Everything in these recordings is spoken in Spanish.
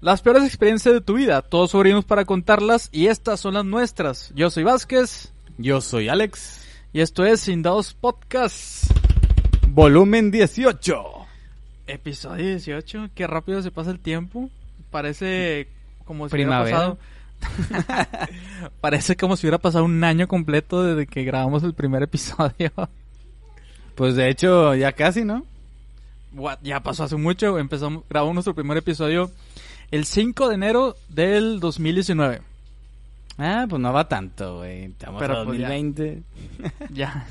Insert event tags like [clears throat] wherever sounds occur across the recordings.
Las peores experiencias de tu vida, todos sobrimos para contarlas y estas son las nuestras. Yo soy Vázquez Yo soy Alex. y esto es Sin Dados Podcast. Volumen 18. Episodio 18, qué rápido se pasa el tiempo. Parece como si Primavera. hubiera pasado. [laughs] Parece como si hubiera pasado un año completo desde que grabamos el primer episodio. Pues de hecho, ya casi, ¿no? What, ya pasó hace mucho, empezamos, grabamos nuestro primer episodio el 5 de enero del 2019. Ah, pues no va tanto, güey. Estamos Pero, a pues, ya. 2020. [laughs] Ya,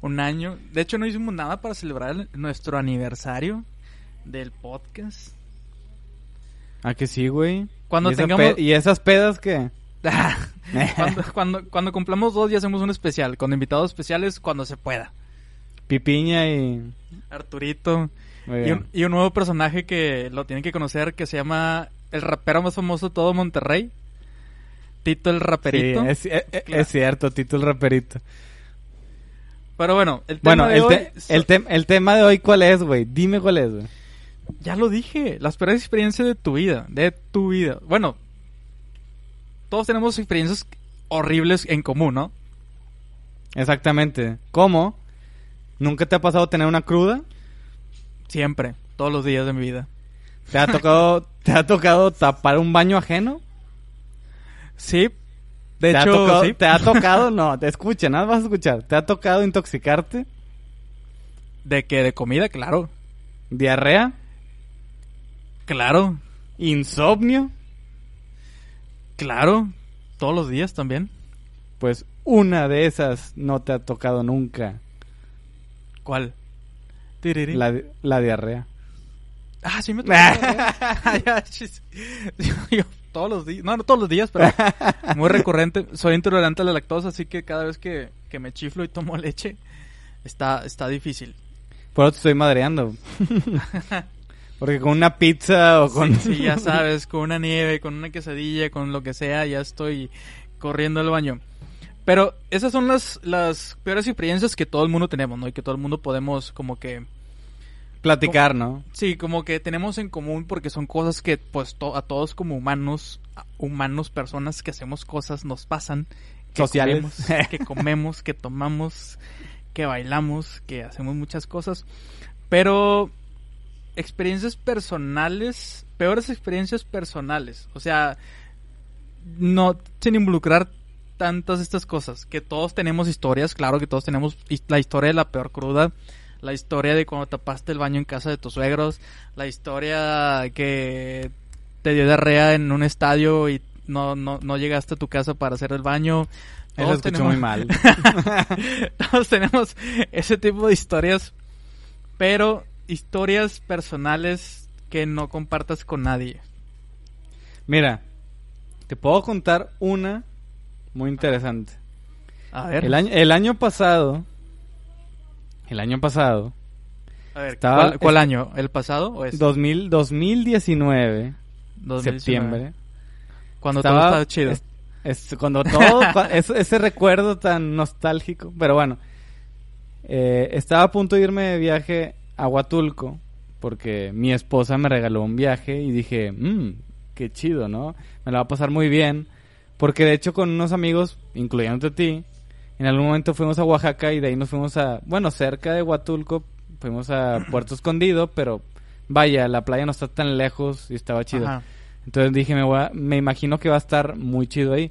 un año. De hecho, no hicimos nada para celebrar el- nuestro aniversario del podcast. Ah, que sí, güey. Cuando ¿Y, tengamos- ¿Y esas pedas qué? [laughs] cuando, cuando, cuando cumplamos dos, ya hacemos un especial, con invitados especiales cuando se pueda. Pipiña y... Arturito. Y un, y un nuevo personaje que lo tienen que conocer que se llama el rapero más famoso de todo Monterrey. Tito el raperito. Sí, es, es- es Claro. cierto, Tito el raperito. Pero bueno, el tema Bueno, de el, hoy... te- el, el tema de hoy, ¿cuál es, güey? Dime cuál es, güey. Ya lo dije, las peores experiencias de tu vida, de tu vida. Bueno, todos tenemos experiencias horribles en común, ¿no? Exactamente. ¿Cómo? ¿Nunca te ha pasado tener una cruda? Siempre, todos los días de mi vida. ¿Te ha tocado, te ha tocado tapar un baño ajeno? Sí, de ¿Te hecho, ha tocado, sí. ¿Te ha [laughs] tocado? No, te escucha, nada vas a escuchar. ¿Te ha tocado intoxicarte? De que de comida, claro, ¿Diarrea? claro, ¿Insomnio? claro, todos los días también. Pues una de esas no te ha tocado nunca. ¿Cuál? La, di- la diarrea. Ah, sí me [laughs] tocó. Ya, chis. [laughs] Yo- yo todos los días, no, no todos los días, pero muy recurrente. Soy intolerante a la lactosa, así que cada vez que, que me chiflo y tomo leche, está, está difícil. Por eso te estoy madreando. [laughs] Porque con una pizza o con... Sí, sí, ya sabes, con una nieve, con una quesadilla, con lo que sea, ya estoy corriendo al baño. Pero esas son las, las peores experiencias que todo el mundo tenemos, ¿no? Y que todo el mundo podemos como que... Platicar, ¿no? Sí, como que tenemos en común porque son cosas que pues to- a todos como humanos, humanos, personas que hacemos cosas nos pasan. Que Sociales. Comemos, que comemos, que tomamos, que bailamos, que hacemos muchas cosas. Pero experiencias personales, peores experiencias personales. O sea, no sin involucrar tantas estas cosas. Que todos tenemos historias, claro que todos tenemos la historia de la peor cruda. La historia de cuando tapaste el baño en casa de tus suegros. La historia que te dio diarrea en un estadio y no, no, no llegaste a tu casa para hacer el baño. Eso Todos escuchó tenemos- muy mal. [laughs] Todos tenemos ese tipo de historias, pero historias personales que no compartas con nadie. Mira, te puedo contar una muy interesante. A ver, El año, el año pasado, el año pasado, a ver estaba- ¿cuál, año? ¿El pasado o es 2000, 2019, 2019? septiembre, Cuando estaba- todo estaba chido. es- es cuando todo, [laughs] cua- es- ese recuerdo tan nostálgico, pero bueno, eh, estaba a punto de irme de viaje a Huatulco, porque mi esposa me regaló un viaje y dije, mmm, qué chido, ¿no? Me la va a pasar muy bien, porque de hecho con unos amigos, incluyéndote a ti, en algún momento fuimos a Oaxaca y de ahí nos fuimos a, bueno, cerca de Huatulco, fuimos a [clears throat] Puerto Escondido, pero vaya, la playa no está tan lejos y estaba chido. Ajá. Entonces dije, me, voy a- me imagino que va a estar muy chido ahí.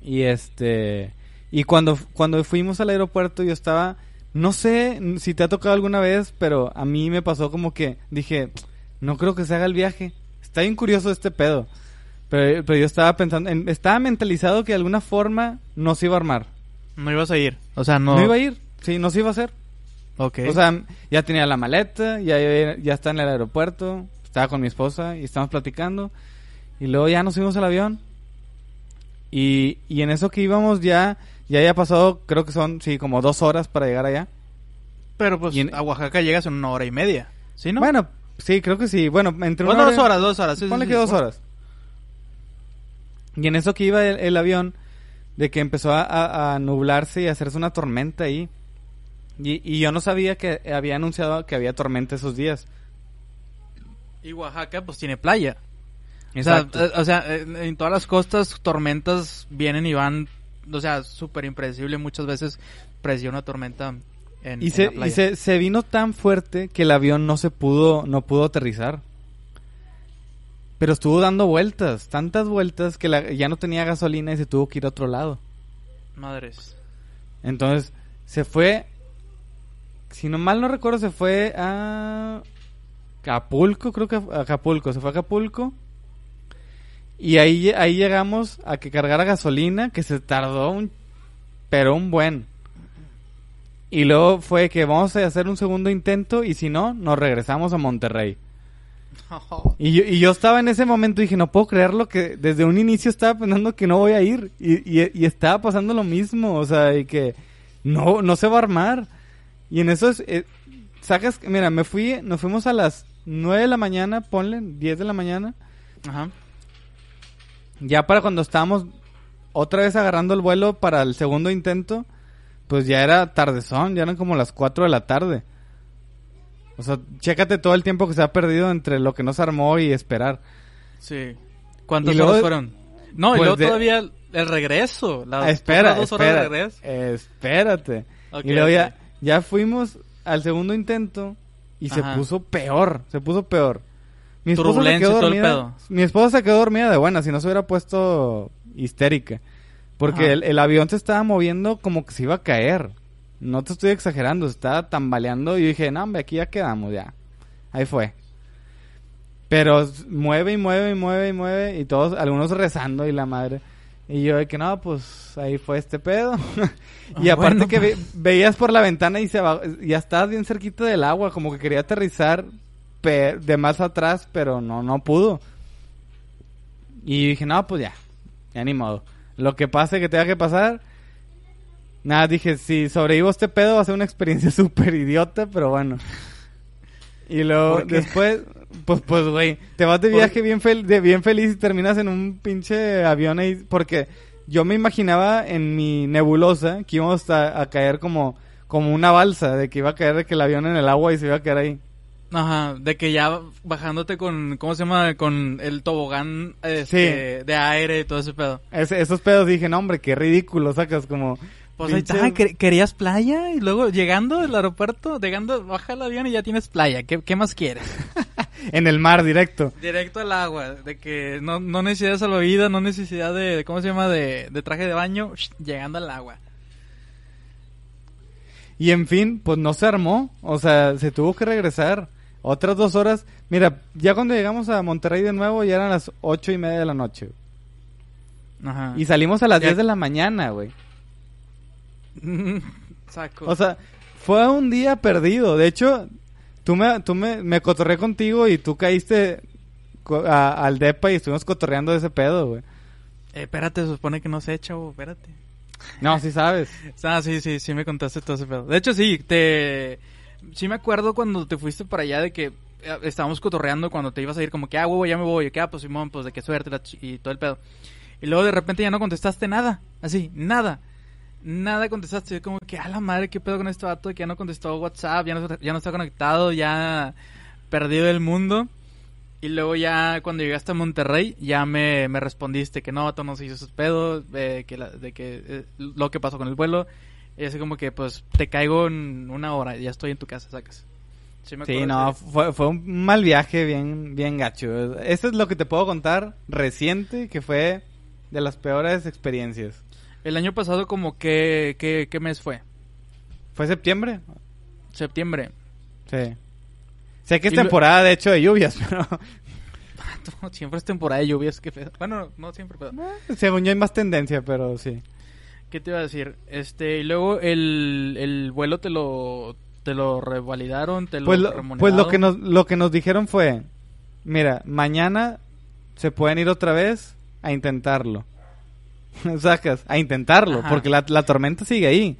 Y este... Y cuando, cuando fuimos al aeropuerto yo estaba... No sé si te ha tocado alguna vez, pero a mí me pasó como que dije, no creo que se haga el viaje. Está bien curioso este pedo. Pero, pero yo estaba pensando, en- estaba mentalizado que de alguna forma no se iba a armar. No ibas a ir. O sea, no. No, iba a ir, sí, no se iba a hacer. Ok. O sea, ya tenía la maleta, ya, ya, está en el aeropuerto, estaba con mi esposa y estábamos platicando. Y luego ya nos subimos al avión. Y, y en eso que íbamos ya, ya había pasado, creo que son, sí, como dos horas para llegar allá. pero pues en- a Oaxaca llegas en una hora y media. ¿Sí, no? Bueno, sí, creo que sí. Bueno, entre Bueno, una dos horas, dos horas. sí, Ponle sí. que dos horas. Y en eso que iba el, el avión, de que empezó a, a- nublarse y a hacerse una tormenta ahí. Y, y yo no sabía que había anunciado que había tormenta esos días. Y Oaxaca, pues tiene playa. O sea, eh, o sea, en en todas las costas tormentas vienen y van, o sea, súper impredecible. Muchas veces predecía una tormenta en, Y, en se, la playa. y se, se vino tan fuerte que el avión no se pudo, no pudo aterrizar. Pero estuvo dando vueltas, tantas vueltas que la- ya no tenía gasolina y se tuvo que ir a otro lado. Madres. Entonces, se fue, si no mal no recuerdo, se fue a Acapulco, creo que a Acapulco, se fue a Acapulco. Y ahí, ahí llegamos a que cargara gasolina, que se tardó un, pero un buen. Y luego fue que vamos a hacer un segundo intento y si no, nos regresamos a Monterrey. [laughs] Y yo, y yo estaba en ese momento y dije, no puedo creerlo que desde un inicio estaba pensando que no voy a ir. Y, y- y estaba pasando lo mismo, o sea, y que no, no se va a armar. Y en eso es, eh, sacas, mira, me fui, nos fuimos a las 9 de la mañana, ponle, 10 de la mañana. Ajá. Ya para cuando estábamos otra vez agarrando el vuelo para el segundo intento, pues ya era tardezón, ya eran como las 4 de la tarde. O sea, chécate todo el tiempo que se ha perdido entre lo que no se armó y esperar. Sí. ¿Cuántas luego- horas fueron? No, y Pues luego de- todavía el, regreso. Ah, espera, otras dos horas espera, de regreso. espérate. Y luego ya, ya fuimos al segundo intento y se puso peor, se puso peor. Mi esposa se quedó dormida. Mi esposa se quedó dormida de buena, si no se hubiera puesto histérica. Porque el avión se estaba moviendo como que se iba a caer. No te estoy exagerando, se estaba tambaleando y yo dije, no, hombre, aquí ya quedamos, ya. Ahí fue. Pero mueve y mueve y mueve y mueve y todos, algunos rezando y la madre. Y yo de que no, pues ahí fue este pedo. [laughs] y Ah, aparte bueno, que ve- veías por la ventana y se va, ya estabas bien cerquita del agua, como que quería aterrizar de más atrás, pero no, no pudo. Y dije, no, pues ya, ya ni modo. Lo que pase que tenga que pasar. Nada, dije, si sobrevivo este pedo va a ser una experiencia [laughs] súper idiota, pero bueno. Y luego después, pues, pues, güey, te vas de ¿Por- viaje bien, fel- de bien feliz y terminas en un pinche avión ahí, porque yo me imaginaba en mi nebulosa que íbamos a, a caer como, como una balsa, de que iba a caer de que el avión en el agua y se iba a quedar ahí. Ajá, de que ya bajándote con, ¿cómo se llama? Con el tobogán este, de aire y todo ese pedo. Esos pedos dije, no, hombre, qué ridículo, sacas como... Pues ahí está, ¿quer- ¿querías playa? Y luego llegando del aeropuerto, llegando, baja el avión y ya tienes playa. ¿Qué, qué más quieres? [laughs] en el mar directo. Directo al agua, de que no, no necesidad de salvavidas, no necesidad de, ¿cómo se llama? De, de traje de baño, llegando al agua. Y en fin, pues no se armó. O sea, se tuvo que regresar. Otras dos horas. Mira, ya cuando llegamos a Monterrey de nuevo, ya eran las ocho y media de la noche. Ajá. Y salimos a las 10 de la mañana, güey. Saco. O sea, fue un día perdido. De hecho, tú me, tú me, me cotorré contigo y tú caíste a- al depa y estuvimos cotorreando de ese pedo, güey. Eh, espérate, se supone que no sé, chavo, espérate. No, sí sabes. [laughs] Ah, sí, sí, sí me contaste todo ese pedo. De hecho, sí, te... Sí me acuerdo cuando te fuiste para allá de que eh, estábamos cotorreando cuando te ibas a ir como que, ah, huevo, ya me voy. Y que, ah, pues Simón, pues de qué suerte la y todo el pedo. Y luego de repente ya no contestaste nada. Así, nada. Nada contestaste. Yo como que, a la madre, qué pedo con este vato que ya no contestó WhatsApp, ya no, ya no está conectado, ya perdido del mundo. Y luego ya cuando llegaste a Monterrey, ya me, me respondiste que no, tú no se hizo esos pedos, eh, que la- de que eh, lo que pasó con el vuelo. Y así como que, pues, te caigo en una hora, ya estoy en tu casa, sacas. Sí, me Sí, no, de fue, fue un mal viaje bien, bien gacho. Esto es lo que te puedo contar reciente, que fue de las peores experiencias. El año pasado como que, ¿qué, qué mes fue? ¿Fue septiembre? Septiembre. Sí. Sé que es Y lo- temporada, de hecho, de lluvias, [laughs] pero [laughs] siempre es temporada de lluvias, qué pedo. Bueno, no siempre, pero... según yo hay más tendencia, pero sí. ¿Qué te iba a decir? Este, y luego el, el vuelo te lo, te lo revalidaron, te lo Pues lo, remuneraron. pues lo que nos lo que nos dijeron fue, mira, mañana se pueden ir otra vez a intentarlo. [laughs] Sacas, a intentarlo, Ajá. porque la, la tormenta sigue ahí.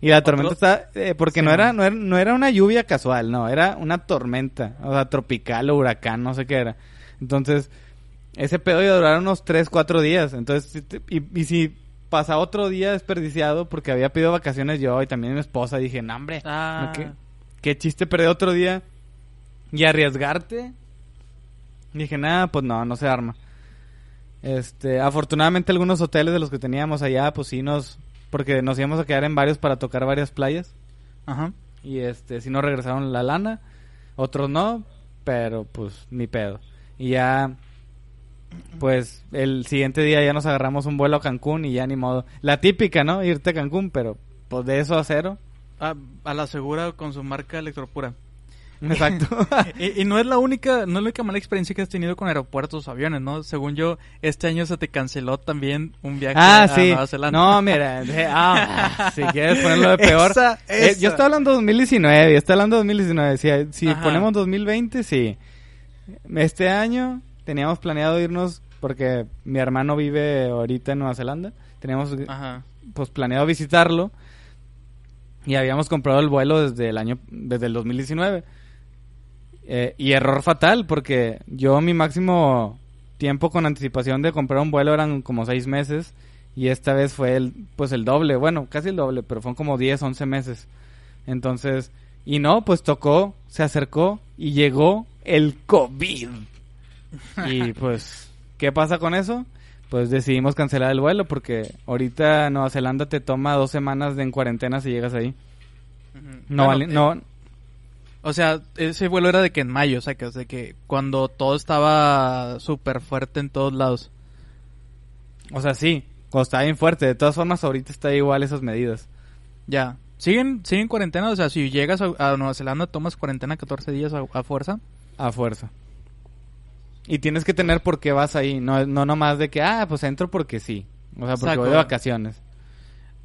Y la Otro- tormenta está eh, porque Sí, no era no era no era una lluvia casual, no, era una tormenta, o sea, tropical o huracán, no sé qué era. Entonces, ese pedo iba a durar unos 3, 4 días. Entonces, y, y si pasa otro día desperdiciado porque había pedido vacaciones yo y también mi esposa, dije, no, hombre, Ah. ¿Qué, qué chiste perder otro día y arriesgarte. Dije, nada, pues no, no se arma. Este, afortunadamente algunos hoteles de los que teníamos allá, pues sí nos, porque nos íbamos a quedar en varios para tocar varias playas. Ajá. Y este, sí nos regresaron la lana. Otros no, pero pues ni pedo. Y ya, pues el siguiente día ya nos agarramos un vuelo a Cancún y ya ni modo. La típica, ¿no? Irte a Cancún, pero pues de eso a cero. A, a la segura con su marca Electropura. [laughs] Exacto. [laughs] y, y no es la única, no es la única mala experiencia que has tenido con aeropuertos o aviones, ¿no? Según yo, este año se te canceló también un viaje ah, a sí. Nueva Zelanda. No, mira, de- ah, [laughs] si quieres ponerlo de peor. Esa, Eh, esa. yo estoy hablando de 2019, yo estoy hablando de 2019. Si, si Ajá. ponemos 2020, sí. Este año teníamos planeado irnos porque mi hermano vive ahorita en Nueva Zelanda. Teníamos Ajá. pues planeado visitarlo y habíamos comprado el vuelo desde el año desde el 2019. Eh, y error fatal porque yo mi máximo tiempo con anticipación de comprar un vuelo eran como seis meses y esta vez fue el pues el doble, bueno, casi el doble, pero fueron como 10, 11 meses. Entonces, y no, pues tocó, se acercó y llegó el COVID. Y [laughs] pues, ¿qué pasa con eso? Pues decidimos cancelar el vuelo porque ahorita Nueva Zelanda te toma dos semanas de en cuarentena si llegas ahí. No, Bueno, vale- eh, no, O sea, ese vuelo era de que en mayo, o sea, que, o sea, que cuando todo estaba súper fuerte en todos lados. o sea, sí, cuando está bien fuerte. De todas formas, ahorita está igual esas medidas. Ya. ¿Siguen, siguen cuarentena? O sea, si llegas a, a Nueva Zelanda, tomas cuarentena 14 días a, a fuerza. A fuerza. Y tienes que tener por qué vas ahí. No, no nomás de que, ah, pues entro porque sí. O sea, porque Exacto. voy de vacaciones.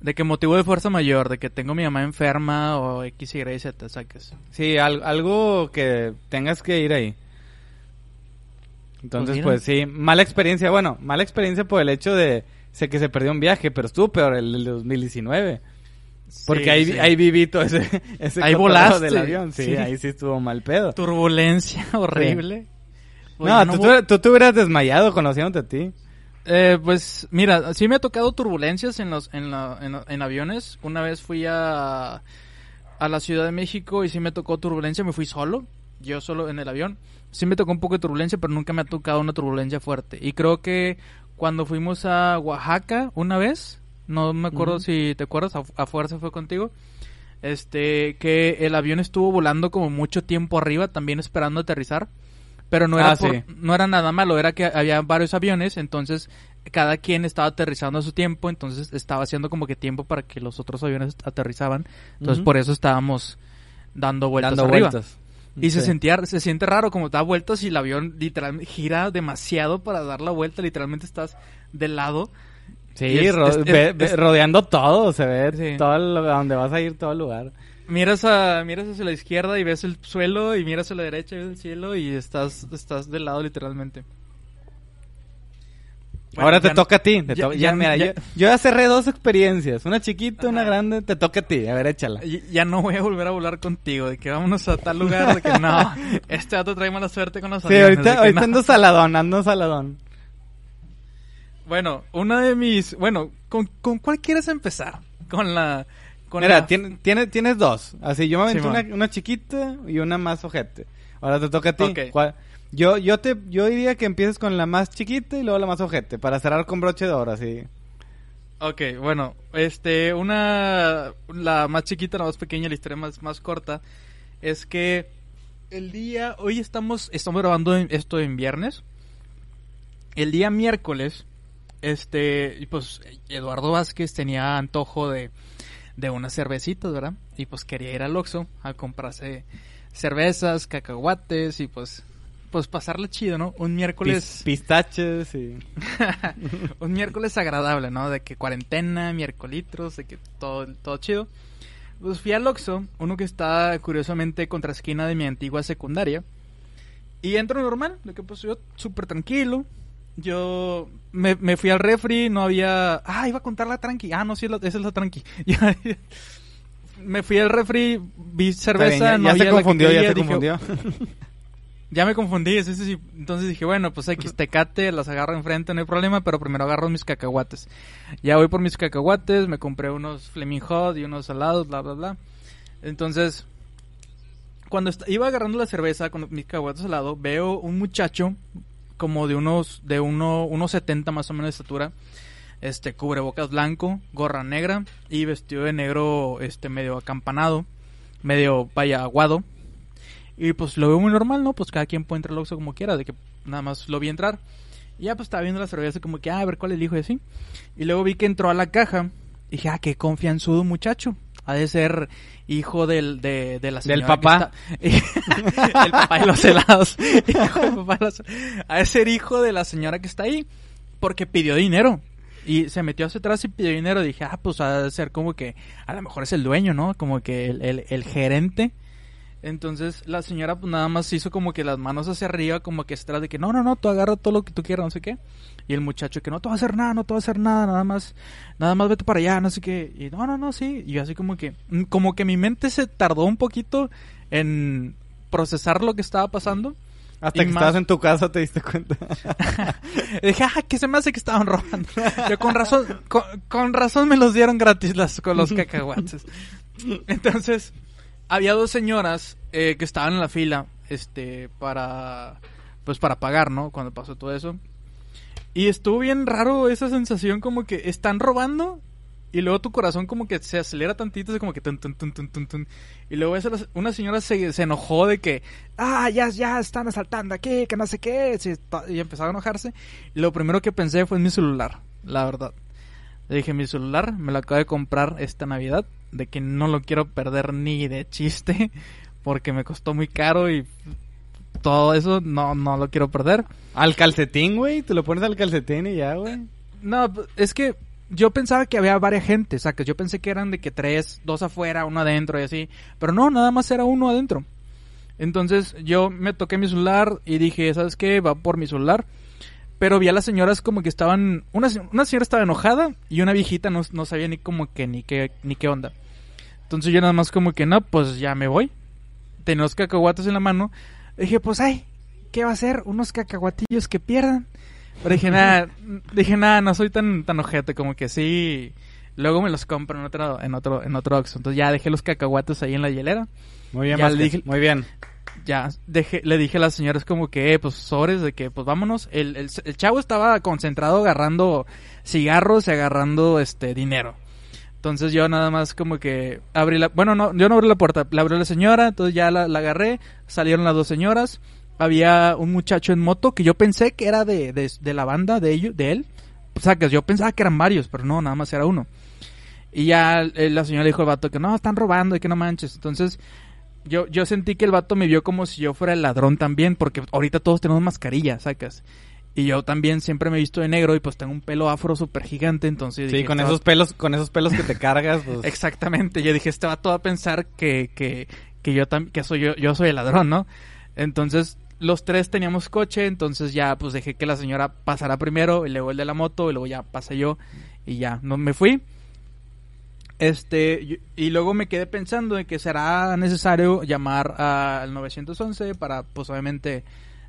De que motivo de fuerza mayor, de que tengo mi mamá enferma o X, Y, Z, saques. Sí, al- algo que tengas que ir ahí. Entonces, mira. pues, sí, mala experiencia. Bueno, mala experiencia por el hecho de sé que se perdió un viaje, pero estuvo peor el del 2019. Porque Sí, ahí, sí. ahí viví todo ese, [laughs] ese Ahí volaste. del avión. Sí, Sí. ahí sí estuvo mal pedo. Turbulencia [laughs] horrible. Pues no, yo tú, voy- tú- tú te hubieras desmayado conociéndote a ti. Eh, pues mira, sí me ha tocado turbulencias en los en, la- en, en aviones. Una vez fui a a la Ciudad de México y sí me tocó turbulencia, me fui solo, yo solo en el avión. Sí me tocó un poco de turbulencia, pero nunca me ha tocado una turbulencia fuerte. Y creo que cuando fuimos a Oaxaca una vez, no me acuerdo si te acuerdas, a, a fuerza fue contigo. Este, que el avión estuvo volando como mucho tiempo arriba, también esperando aterrizar. Pero no era, Ah, por- sí. no era nada malo, era que había varios aviones, entonces cada quien estaba aterrizando a su tiempo, entonces estaba haciendo como que tiempo para que los otros aviones aterrizaban. Entonces por eso estábamos dando vueltas Dando arriba. vueltas. Y se sentía, se siente raro como da vueltas y el avión literalmente gira demasiado para dar la vuelta, literalmente estás de lado. Sí, es- ro- es- es- rodeando todo, se ve Sí. todo el- a donde vas a ir, todo el lugar. Miras a, miras hacia la izquierda y ves el suelo y miras a la derecha y ves el cielo y estás, estás de lado literalmente. Bueno, Ahora te toca a ti. te ya- to- ya- ya, mira, ya- yo, yo ya cerré dos experiencias. Una chiquita, una Ajá. grande. Te toca a ti. A ver, échala. Ya no voy a volver a volar contigo, de que vámonos a tal lugar, de que [laughs] no, este dato trae mala suerte con los Sí, aviones, ahorita, que ahorita no. ando saladón, ando saladón. Bueno, una de mis, bueno, ¿con, con cuál quieres empezar? Con la, con Mira, la- tiene- tiene- tienes dos. Así, yo me aventé una, una chiquita y una más ojete. Ahora te toca a ti. Yo, yo te, yo diría que empieces con la más chiquita y luego la más ojete. Para cerrar con broche de oro, así. Ok, bueno, este, una, la más chiquita, la más pequeña, la historia más, más corta, es que el día, hoy estamos, estamos grabando esto en viernes, el día miércoles, este, pues Eduardo Vázquez tenía antojo de, de unas cervecitas, ¿verdad? Y pues quería ir al Oxxo a comprarse cervezas, cacahuates y pues, pues pasarle chido, ¿no? Un miércoles... Pis- pistaches y... [laughs] un miércoles agradable, ¿no? De que cuarentena, miércolitros, de que todo, todo chido. Pues fui al Oxxo, uno que está curiosamente contra esquina de mi antigua secundaria. Y entro normal, de que pues yo súper tranquilo. Yo me, me fui al refri, no había... Ah, iba a contar la tranqui. Ah, no, sí, esa es la tranqui. [laughs] Me fui al refri, vi cerveza, bien, ya, no ya había se la que confundió, ya quería, se dije, confundió. [laughs] ya me confundí, sí, sí, sí. entonces dije, bueno, pues X tecate, las agarro enfrente, no hay problema, pero primero agarro mis cacahuates. Ya voy por mis cacahuates, me compré unos Flaming Hot y unos salados, bla, bla, bla. Entonces, cuando iba agarrando la cerveza con mis cacahuates al lado, veo un muchacho como de unos, de uno, unos 70 más o menos de estatura. Este, cubrebocas blanco, gorra negra y vestido de negro, este, medio acampanado, medio, vaya, aguado. Y pues lo veo muy normal, ¿no? Pues cada quien puede entrar al Oxxo como quiera, de que nada más lo vi entrar. Y ya pues estaba viendo la cerveza como que, ah, a ver cuál elijo y así. Y luego vi que entró a la caja y dije, ah, qué confianzudo muchacho. Ha de ser hijo del, de, de la señora. Del papá. que está- [laughs] el papá de los helados. [laughs] Hijo del papá de los- Ha de ser hijo de la señora que está ahí. Porque pidió dinero. Y se metió hacia atrás y pidió dinero. Dije, ah, pues ha de ser como que a lo mejor es el dueño, ¿no? Como que el, el, el gerente. Entonces la señora pues nada más hizo como que las manos hacia arriba, como que se trata de que no, no, no, tú agarra todo lo que tú quieras, no sé qué. Y el muchacho que no te va a hacer nada, no te va a hacer nada, nada más, nada más vete para allá, no sé qué. Y no, no, no, sí. Y yo así como que, mm, como que mi mente se tardó un poquito en procesar lo que estaba pasando. Hasta Y que más- estabas en tu casa te diste cuenta. [laughs] Dije, ah, que se me hace que estaban robando. Yo con razón, con, con razón me los dieron gratis las, con los [laughs] cacahuates. Entonces, había dos señoras eh, que estaban en la fila, este, para, pues para pagar, ¿no? Cuando pasó todo eso. Y estuvo bien raro esa sensación como que están robando y luego tu corazón como que se acelera tantito, así como que tun, tun, tun. Y luego esa, una señora se, se enojó de que, ah, ya, ya están asaltando aquí, que no sé qué. Y empezó a enojarse. Y lo primero que pensé fue en mi celular, la verdad. Le dije, mi celular me lo acabo de comprar esta Navidad, de que no lo quiero perder ni de chiste, porque me costó muy caro y todo eso no, no lo quiero perder. Al calcetín, güey. Te lo pones al calcetín y ya, güey. No, es que yo pensaba que había varias gente, sacas. Yo pensé que eran de que tres, dos afuera, uno adentro y así. Pero no, nada más era uno adentro. Entonces yo me toqué mi celular y dije, ¿sabes qué? Va por mi celular. Pero vi a las señoras como que estaban... Una, una señora estaba enojada y una viejita no, no sabía ni como que ni qué, ni qué onda. Entonces yo nada más como que no, pues ya me voy. Tenía los cacahuates en la mano. Dije, pues ay, ¿qué va a ser? Unos cacahuatillos que pierdan. Pero dije, nada, [laughs] dije, nada, no soy tan, tan ojete, como que sí. Luego me los compro en otro, en otro, en otro Oxxo. Entonces ya dejé los cacahuates ahí en la hielera. Muy bien, Vázquez, dije- Muy bien. Ya dejé, le dije a las señoras como que, eh, pues sobres de que, pues vámonos. El, el, el chavo estaba concentrado agarrando cigarros y agarrando este dinero. Entonces yo nada más como que abrí la... Bueno, no, yo no abrí la puerta, la abrió la señora, entonces ya la, la agarré, salieron las dos señoras, había un muchacho en moto que yo pensé que era de, de, de la banda de ellos, de él. O sea, que yo pensaba que eran varios, pero no, nada más era uno. Y ya eh, la señora dijo al vato que no, están robando y que no manches. Entonces yo, yo sentí que el vato me vio como si yo fuera el ladrón también, porque ahorita todos tenemos mascarilla, sacas. Y yo también siempre me he visto de negro y pues tengo un pelo afro súper gigante, entonces Sí, dije, con "Este esos pelos, con esos pelos que te cargas, [laughs] pues. Exactamente, yo dije, este va a pensar que, que, que yo tam- que soy yo, yo soy el ladrón, ¿no? Entonces, los tres teníamos coche, entonces ya pues dejé que la señora pasara primero, y luego el de la moto, y luego ya pasé yo, y ya, no me fui. Este, y, luego me quedé pensando de que será necesario llamar al 911 para, pues obviamente,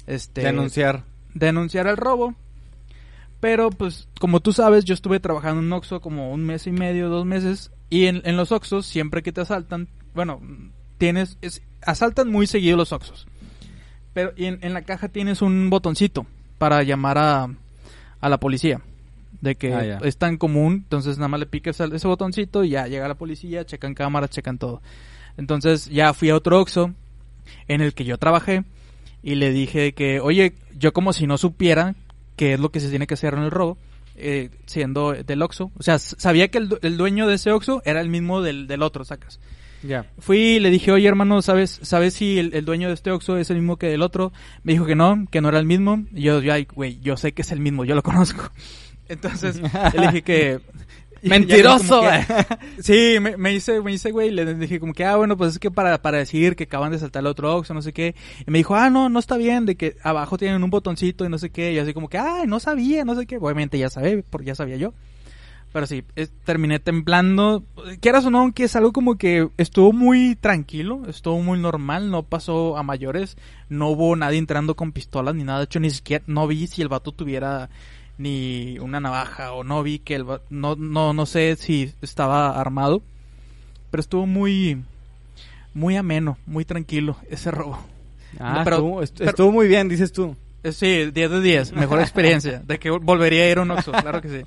este denunciar. Denunciar el robo. Pero pues como tú sabes, yo estuve trabajando en un Oxxo como un mes y medio, dos meses. Y en, en los Oxxos, siempre que te asaltan, bueno, tienes, es- asaltan muy seguido los Oxxos. Pero y en, en la caja tienes un botoncito para llamar a, a la policía. De que Ah, es tan común, entonces nada más le picas ese botoncito y ya llega la policía, checan cámaras, checan todo. Entonces ya fui a otro Oxxo en el que yo trabajé y le dije que, oye, yo como si no supiera qué es lo que se tiene que hacer en el robo, eh, siendo del Oxxo. O sea, sabía que el, el dueño de ese Oxxo era el mismo del, del otro, sacas. Ya. Fui y le dije, oye hermano, ¿sabes, ¿sabes si el, el dueño de este Oxxo es el mismo que del otro? Me dijo que no, que no era el mismo. Y yo, yo, ay, güey, yo sé que es el mismo, yo lo conozco. [laughs] Entonces, [laughs] le dije que... [laughs] Mentiroso. que- [laughs] Sí, me, me hice, me hice, güey, le dije como que, ah, bueno, pues es que para, para decir que acaban de saltar el otro Oxxo, no sé qué. Y me dijo, ah, no, no está bien, de que abajo tienen un botoncito y no sé qué. Y así como que, ah, no sabía, no sé qué. Obviamente ya sabía, porque ya sabía yo. Pero sí, es- terminé temblando. Quieras o no, aunque es algo como que estuvo muy tranquilo, estuvo muy normal, no pasó a mayores, no hubo nadie entrando con pistolas ni nada. De hecho, ni siquiera, no vi si el vato tuviera ni una navaja o no vi que el no, no, no sé si estaba armado. Pero estuvo muy, muy ameno, muy tranquilo ese robo. Ah, pero- estuvo, pero- estuvo muy bien, dices tú. Eh, Sí, 10 de 10, mejor experiencia. De que volvería a ir a un Oxxo, claro que sí.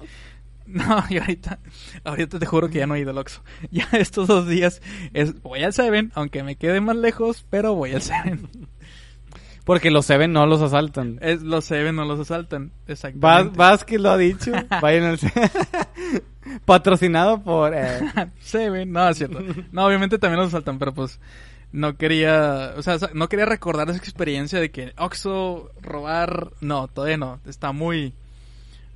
No, y ahorita, ahorita te juro que ya no he ido al Oxxo. Ya estos dos días es, voy al Seven, aunque me quede más lejos, pero voy al Seven. Porque los Seven no los asaltan. Es, los Seven no los asaltan, Vas, exactamente. Vázquez lo ha dicho. [laughs] Vayan al [laughs] Patrocinado por... eh, [laughs] Seven, no, es cierto. No, obviamente también los asaltan, pero pues no quería, o sea, no quería recordar esa experiencia de que Oxxo, robar, no, todavía no. Está muy,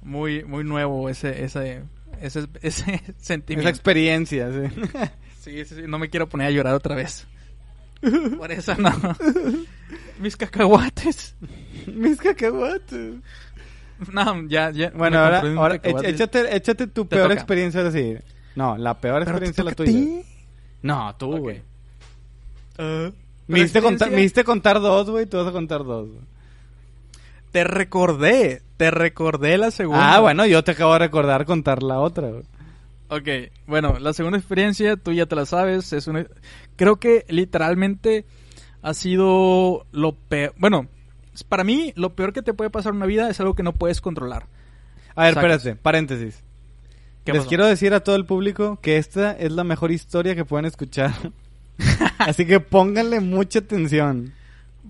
muy, muy nuevo ese, ese, ese, ese esa sentimiento. experiencia, sí. Sí, sí, sí, no me quiero poner a llorar otra vez. Por eso no. Mis cacahuates. [laughs] Mis cacahuates. No, ya, ya. Bueno, ahora, ahora échate, échate tu Te peor toca. experiencia así. No, la peor experiencia es la tuya. No, tú, güey. Ah, Me diste pero contar, experiencia- me diste contar dos, güey. Tú vas a contar dos. güey. Te recordé, te recordé la segunda. Ah, bueno, yo te acabo de recordar contar la otra, güey. Ok, bueno, la segunda experiencia, tú ya te la sabes, es una... Creo que literalmente ha sido lo peor... Bueno, para mí lo peor que te puede pasar en una vida es algo que no puedes controlar. A ver, Sacas. espérate, paréntesis. ¿Qué Les pasó? quiero decir a todo el público que esta es la mejor historia que pueden escuchar. [laughs] Así que pónganle mucha atención.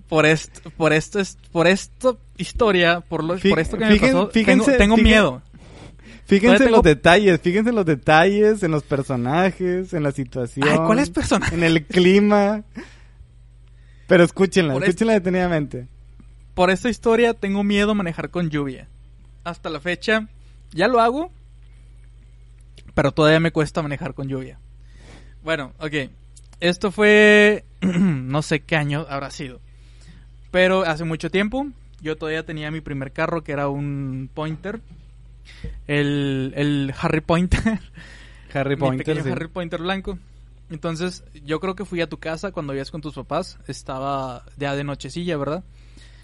Por esto, por esto, es- por esta historia, por, lo, Fí- por esto que me pasó, fíjense- tengo, miedo. Fíjense en los detalles, fíjense en los detalles, en los personajes, en la situación. Ay, ¿cuáles personajes? En el clima. Pero escúchenla, Por escúchenla detenidamente. Por esta historia tengo miedo a manejar con lluvia. Hasta la fecha ya lo hago, pero todavía me cuesta manejar con lluvia. Bueno, ok. Esto fue [clears throat] no sé qué año habrá sido. Pero hace mucho tiempo yo todavía tenía mi primer carro que era un Pointer. El, el Harry Pointer. Harry [laughs] mi Pointer, pequeño sí. Harry Pointer blanco. Entonces, yo creo que fui a tu casa cuando vivías con tus papás. Estaba ya de nochecilla, ¿verdad?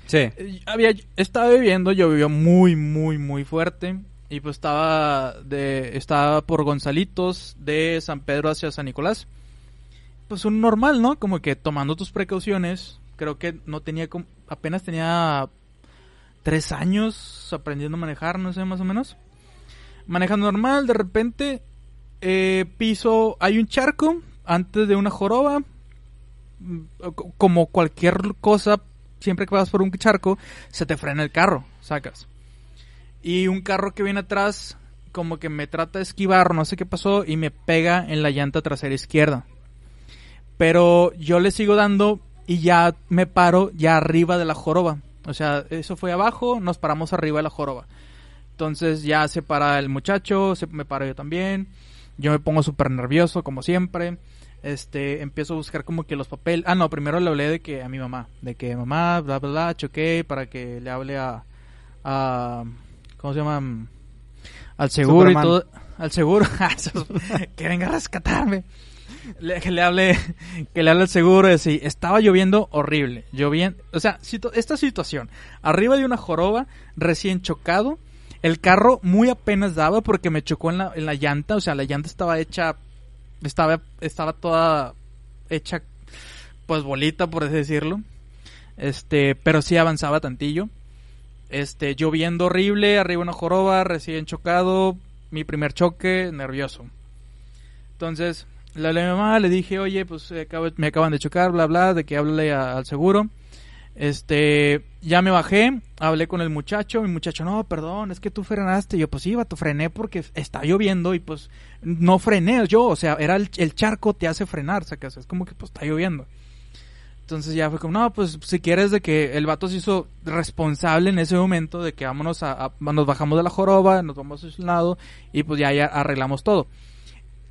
Sí. Había, estaba bebiendo, llovió muy, muy, muy fuerte. Y pues estaba de estaba por Gonzalitos, de San Pedro hacia San Nicolás. Pues un normal, ¿no? Como que tomando tus precauciones. Creo que no tenía, apenas tenía tres años aprendiendo a manejar, no sé, más o menos. Manejando normal, de repente eh, piso, hay un charco antes de una joroba. Mm, co- Como cualquier cosa, siempre que vas por un charco, se te frena el carro, sacas. Y un carro que viene atrás, como que me trata de esquivar, no sé qué pasó, y me pega en la llanta trasera izquierda. Pero yo le sigo dando y ya me paro ya arriba de la joroba. O sea, eso fue abajo, nos paramos arriba de la joroba. Entonces ya se para el muchacho, se, me paro yo también. Yo me pongo súper nervioso, como siempre. Este, empiezo a buscar como que los papeles. Ah, no, primero le hablé de que a mi mamá. De que mamá, bla, bla, bla, choqué para que le hable a. a ¿Cómo se llama? Al seguro Superman. y todo. Al seguro. [laughs] que venga a rescatarme. Le- que le hable que le hable al seguro de si estaba lloviendo horrible lloviendo o sea situ- esta situación arriba de una joroba recién chocado el carro muy apenas daba porque me chocó en la, en la llanta o sea la llanta estaba hecha estaba estaba toda hecha pues bolita por así decirlo. Este pero sí avanzaba tantillo. Este lloviendo horrible arriba una joroba recién chocado mi primer choque nervioso. Entonces le mamá, le dije, oye, pues me acaban de chocar, bla, bla, de que háblale a- al seguro. Este, ya me bajé, hablé con el muchacho, mi muchacho, no, perdón, es que tú frenaste. Yo, pues sí, vato, frené porque está lloviendo y pues no frené yo, o sea, era el, el charco te hace frenar, sacas, es como que pues está lloviendo. Entonces ya fue como, no, pues si quieres de que el vato se hizo responsable en ese momento de que vámonos a, nos bajamos de la joroba, nos vamos a un lado y pues ya, arreglamos todo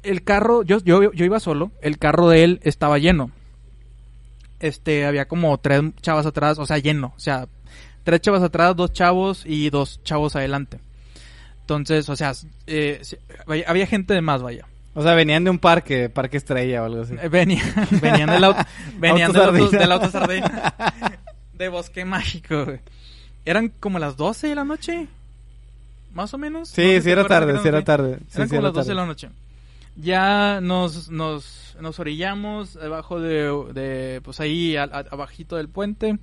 el carro, yo, yo iba solo, el carro de él estaba lleno. Este, había como tres chavas atrás, o sea, lleno, o sea, tres chavas atrás, dos chavos y dos chavos adelante. Entonces, o sea, eh, había gente de más, vaya. O sea, venían de un parque, parque estrella o algo así. Eh, Venía, [laughs] venían del auto, [laughs] venían del auto, del auto sardina. [laughs] De bosque mágico, güey. Eran como las 12 de la noche. Más o menos. Sí, No sé sí si era tarde, sí era tarde. Eran como las 12 de la noche. Ya nos, nos, nos orillamos debajo de, de pues ahí a- abajito del puente.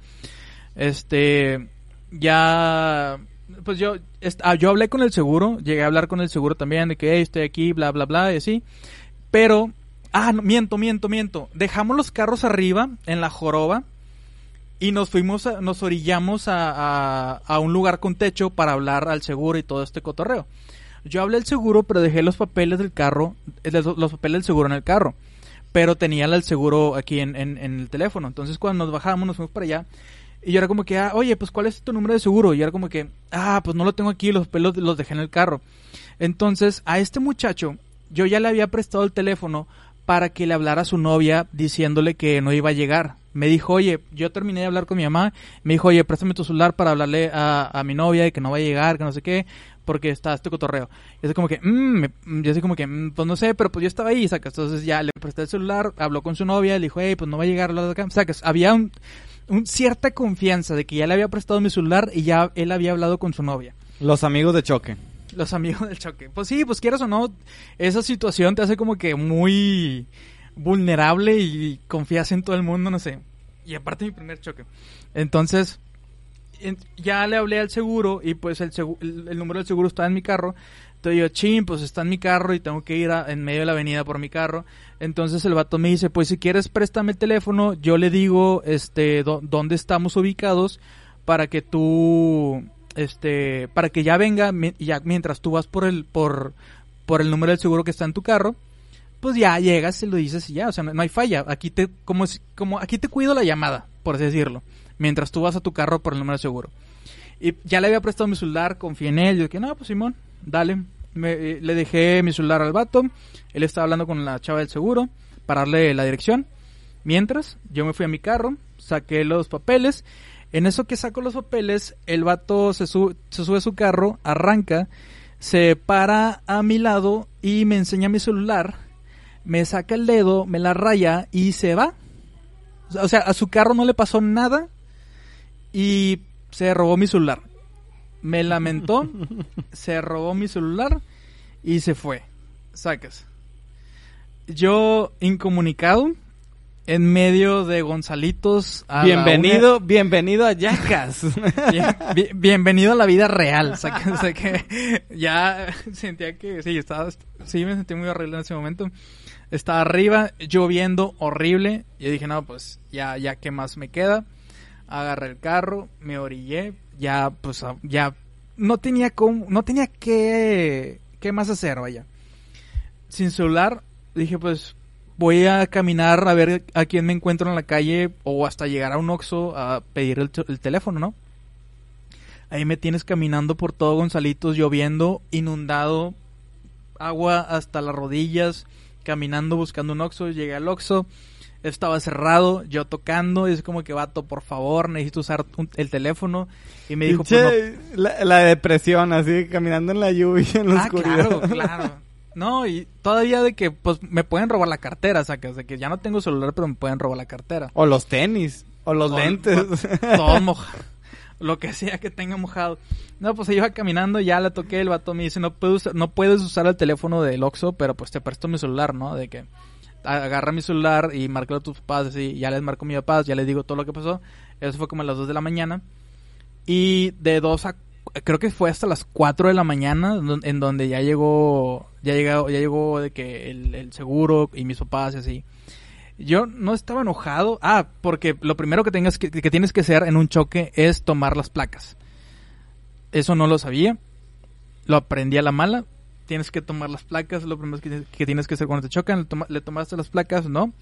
Este, ya pues yo ah, yo hablé con el seguro, llegué a hablar con el seguro también de que "Hey, estoy aquí, bla bla bla y así. Pero ah, no, miento, miento, miento. Dejamos los carros arriba en la joroba y nos fuimos a- nos orillamos a, a, un lugar con techo para hablar al seguro y todo este cotorreo. Yo hablé al seguro, pero dejé los papeles del carro, eh, los papeles del seguro en el carro. Pero tenía el seguro aquí en, en, en el teléfono. Entonces cuando nos bajamos, nos fuimos para allá. Y yo era como que, ah, oye, pues ¿cuál es tu número de seguro? Y era como que, ah, pues no lo tengo aquí, los pelos los dejé en el carro. Entonces, a este muchacho, yo ya le había prestado el teléfono para que le hablara a su novia diciéndole que no iba a llegar. Me dijo, oye, yo terminé de hablar con mi mamá. Me dijo, oye, préstame tu celular para hablarle a, a mi novia de que no va a llegar, que no sé qué, porque está este cotorreo. Y así como que, mmm, mm, yo así como que, "Mm, pues no sé, pero pues yo estaba ahí, sacas. Entonces ya le presté el celular, habló con su novia, le dijo, hey, pues no va a llegar, bla, bla. sacas. Había un, un cierta confianza de que ya le había prestado mi celular y ya él había hablado con su novia. Los amigos de choque. Los amigos del choque. Pues sí, pues quieras o no, esa situación te hace como que muy vulnerable y confías en todo el mundo, no sé. Y aparte mi primer choque. Entonces, en- ya le hablé al seguro y pues el, segu- el, número del seguro está en mi carro. Entonces yo, chin, pues está en mi carro y tengo que ir en medio de la avenida por mi carro. Entonces el vato me dice, pues si quieres préstame el teléfono, yo le digo, este, dó- dónde estamos ubicados para que tú, este, para que ya venga, ya mientras tú vas por el, por, por el número del seguro que está en tu carro, pues ya llegas, se lo dices y ya, o sea, no, hay falla. Aquí te, como, como, aquí te cuido la llamada, por así decirlo, mientras tú vas a tu carro por el número de seguro. Y ya le había prestado mi celular, confié en él, yo dije, no, pues Simón, dale. Eh, le dejé mi celular al vato, él estaba hablando con la chava del seguro para darle la dirección. Mientras, yo me fui a mi carro, saqué los papeles. En eso que saco los papeles, el vato se, su- se sube a su carro, arranca, se para a mi lado y me enseña mi celular, me saca el dedo, me la raya y se va. O sea, a su carro no le pasó nada y se robó mi celular. Me lamentó, [laughs] se robó mi celular y se fue. Sacas. Yo incomunicado en medio de Gonzalitos. a Bienvenido, bienido a Yacas. una- [laughs] bien- bien- bienvenido a la vida real. Sacas, o sea que ya sentía que sí, estaba, sí me sentí muy horrible en ese momento. Estaba arriba, lloviendo horrible. Y dije, no, pues ya, ya, ¿qué más me queda? Agarré el carro, me orillé, ya, pues, ya, no tenía cómo, no tenía qué, qué más hacer, vaya. Sin celular, dije, pues, voy a caminar a ver a quién me encuentro en la calle o hasta llegar a un Oxxo a pedir el, el teléfono, ¿no? Ahí me tienes caminando por todo Gonzalitos, lloviendo, inundado, agua hasta las rodillas, caminando buscando un Oxxo, llegué al Oxxo, estaba cerrado, yo tocando, y es como que vato, por favor, necesito usar un- el teléfono. Y me dijo, pues no, la, la depresión, así, caminando en la lluvia, en la ah, oscuridad. claro, claro. No, y todavía de que pues me pueden robar la cartera, sacas, de que ya no tengo celular, pero me pueden robar la cartera. O los tenis, o los O- lentes. Todo mojado. Lo que sea que tenga mojado. No, pues iba caminando, ya la toqué, el vato me dice, no, puedo no puedes usar el teléfono del Oxxo, pero pues te presto mi celular, ¿no? De que agarra mi celular y marca a tus papás, así, ya les marco mi papá, ya les digo todo lo que pasó. Eso fue como a las 2 de la mañana. Y de 2 a creo que fue hasta las 4 de la mañana en donde ya llegó ya llegó ya llegó de que el seguro y mis papás y así. Yo no estaba enojado. Ah, porque lo primero que tengas que, que tienes que hacer en un choque es tomar las placas. Eso no lo sabía. Lo aprendí a la mala. Tienes que tomar las placas, lo primero que, que tienes que hacer cuando te chocan. Le, toma- le tomaste las placas, ¿no?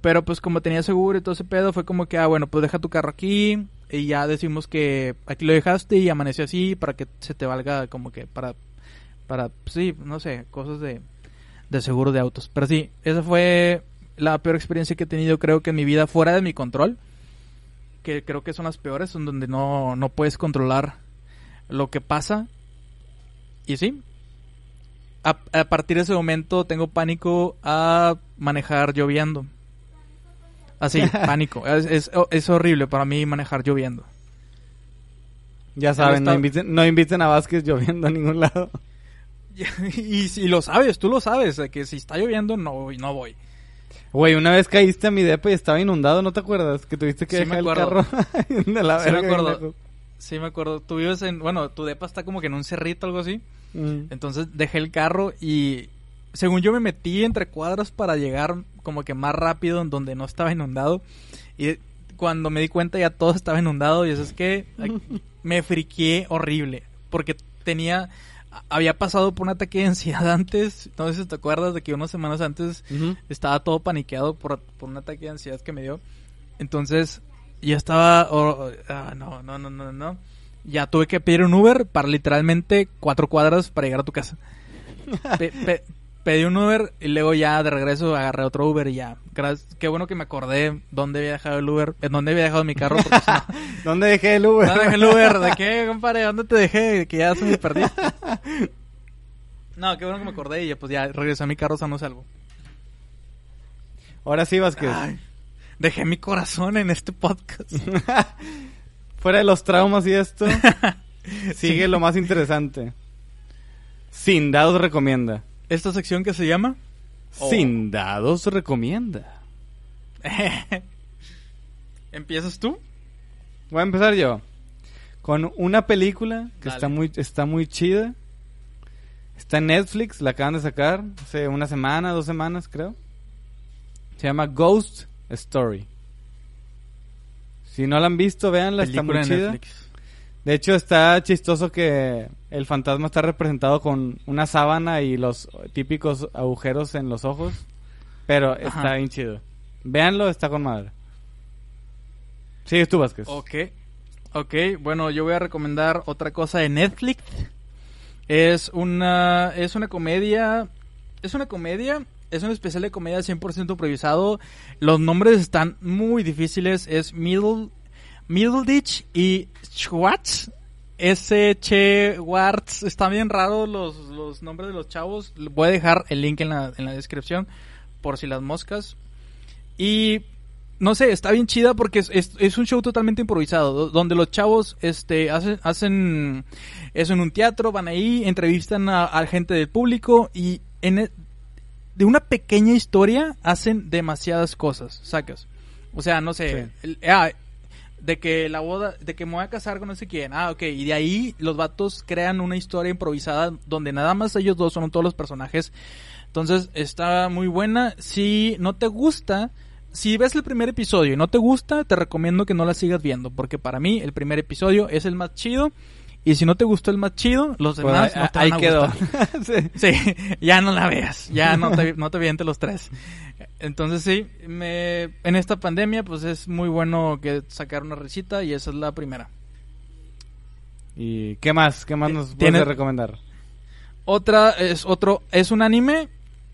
Pero pues como tenía seguro y todo ese pedo, fue como que, ah, bueno, pues deja tu carro aquí y ya decimos que aquí lo dejaste y amaneció así para que se te valga como que para, para, sí, no sé, cosas de, de seguro de autos. Pero sí, esa fue la peor experiencia que he tenido creo que en mi vida fuera de mi control. Que creo que son las peores, son donde no, no puedes controlar lo que pasa. Y sí, a, a partir de ese momento tengo pánico a manejar lloviendo. Así, [laughs] pánico. Es, es, es horrible para mí manejar lloviendo. Ya saben, no inviten, no inviten a Vázquez lloviendo a ningún lado. [laughs] y si lo sabes, tú lo sabes, que si está lloviendo no voy, no voy. Güey, una vez caíste a mi depa y estaba inundado, ¿no te acuerdas? Que tuviste que Sí dejar el carro [laughs] de la Sí me verga. acuerdo. Sí, me acuerdo. Tú vives en. Bueno, tu depa está como que en un cerrito, algo así. Mm. Entonces dejé el carro y. Según yo me metí entre cuadras para llegar como que más rápido en donde no estaba inundado. Y cuando me di cuenta ya todo estaba inundado. Y eso es que me friqué horrible. Porque tenía. Había pasado por un ataque de ansiedad [laughs] antes. No sé si te acuerdas de que unas semanas antes estaba todo paniqueado por, por un ataque de ansiedad que me dio. Entonces, ya estaba. oh, no, no, no, no, no. Ya tuve que pedir un Uber para literalmente cuatro cuadras para llegar a tu casa. [laughs] Pe- pe- pedí un Uber y luego ya de regreso agarré otro Uber y ya. Gracias- Qué bueno que me acordé dónde había dejado el Uber, en dónde había dejado mi carro. Porque si no, [laughs] ¿Dónde dejé el Uber? ¿Dónde dejé el Uber? ¿De qué, [laughs] compadre? ¿Dónde te dejé? Que ya se me perdiste. [laughs] No, qué bueno que me acordé y ya, pues ya regresé a mi carro sano salvo. Ahora sí, Vázquez. Ay, dejé mi corazón en este podcast. Fuera de los traumas y esto, sigue Sí. lo más interesante. Sin dados recomienda. Esta sección que se llama Oh. Sin dados recomienda. [laughs] ¿Empiezas tú? Voy a empezar yo. Con una película que Dale. está muy, está muy chida. Está en Netflix, la acaban de sacar hace una semana, dos semanas creo. Se llama Ghost Story. Si no la han visto, véanla, está muy chida. Netflix. De hecho, está chistoso que el fantasma está representado con una sábana y los típicos agujeros en los ojos. Pero está bien chido. Véanlo, está con madre. Sigues tú, Vázquez. Ok. Ok, bueno, yo voy a recomendar otra cosa de Netflix. Es una, es una comedia, es una comedia, es un especial de comedia 100% improvisado. Los nombres están muy difíciles. Es Middle, Middleditch y Schwartz. S. Che Wartz. Están bien raros los, los nombres de los chavos. Voy a dejar el link en la, en la descripción por si las moscas. Y no sé, está bien chida porque es, es, es un show totalmente improvisado, do- donde los chavos este, hacen, hacen eso en un teatro, van ahí, entrevistan a, a gente del público y en e- de una pequeña historia hacen demasiadas cosas, sacas. O sea, no sé, Sí. el- ah, de que la boda, de que me voy a casar con no sé quién, ah, ok, y de ahí los vatos crean una historia improvisada donde nada más ellos dos son todos los personajes. Entonces está muy buena. Si no te gusta, si ves el primer episodio y no te gusta, te recomiendo que no la sigas viendo, porque para mí el primer episodio es el más chido. Y si no te gustó el más chido, los Pues demás no te ahí van a quedó. gustar. Sí. [laughs] Sí, ya no la veas, ya no te, no te vientes los tres. Entonces sí, me, en esta pandemia pues es muy bueno que sacar una risita y esa es la primera. ¿Y qué más? ¿Qué más nos ¿Tiene- puedes recomendar? Otra es otro, es un anime,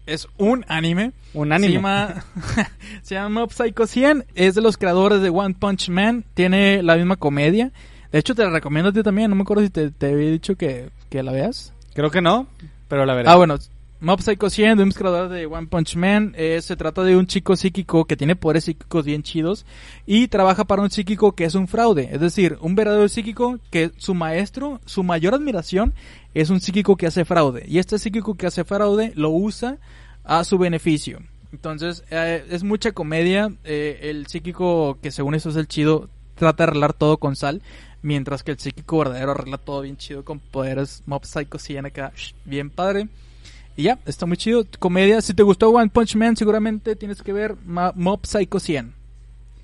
es un anime. Un anime. Se llama, [laughs] se llama Psycho 100, es de los creadores de One Punch Man, tiene la misma comedia. De hecho te la recomiendo a ti también, no me acuerdo si te, te había dicho que, que la veas. Creo que no, pero la veré. Ah, bueno, Mob Psycho 100, de un creador de One Punch Man, eh, se trata de un chico psíquico que tiene poderes psíquicos bien chidos y trabaja para un psíquico que es un fraude, es decir, un verdadero psíquico que su maestro, su mayor admiración es un psíquico que hace fraude. Y este psíquico que hace fraude lo usa a su beneficio. Entonces, eh, es mucha comedia, eh, el psíquico que según eso es el chido trata de arreglar todo con sal, mientras que el psíquico verdadero arregla todo bien chido con poderes Mob Psycho 100 acá, bien padre. Y ya, está muy chido. Comedia, si te gustó One Punch Man, seguramente tienes que ver Mob Psycho 100.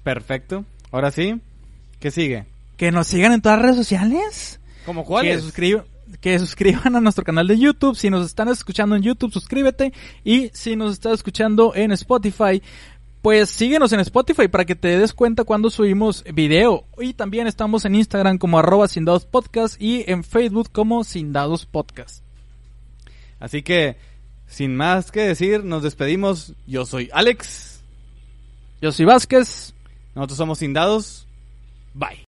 Perfecto. Ahora sí, ¿qué sigue? Que nos sigan en todas las redes sociales. ¿Cómo Que, cuáles? suscrib- que suscriban a nuestro canal de YouTube. Si nos están escuchando en YouTube, suscríbete. Y si nos estás escuchando en Spotify, pues síguenos en Spotify para que te des cuenta cuando subimos video. Y también estamos en Instagram como arroba sin dados podcast y en Facebook como sin dados podcast. Así que, sin más que decir, nos despedimos. Yo soy Alex. Yo soy Vázquez. Nosotros somos Indados. Bye.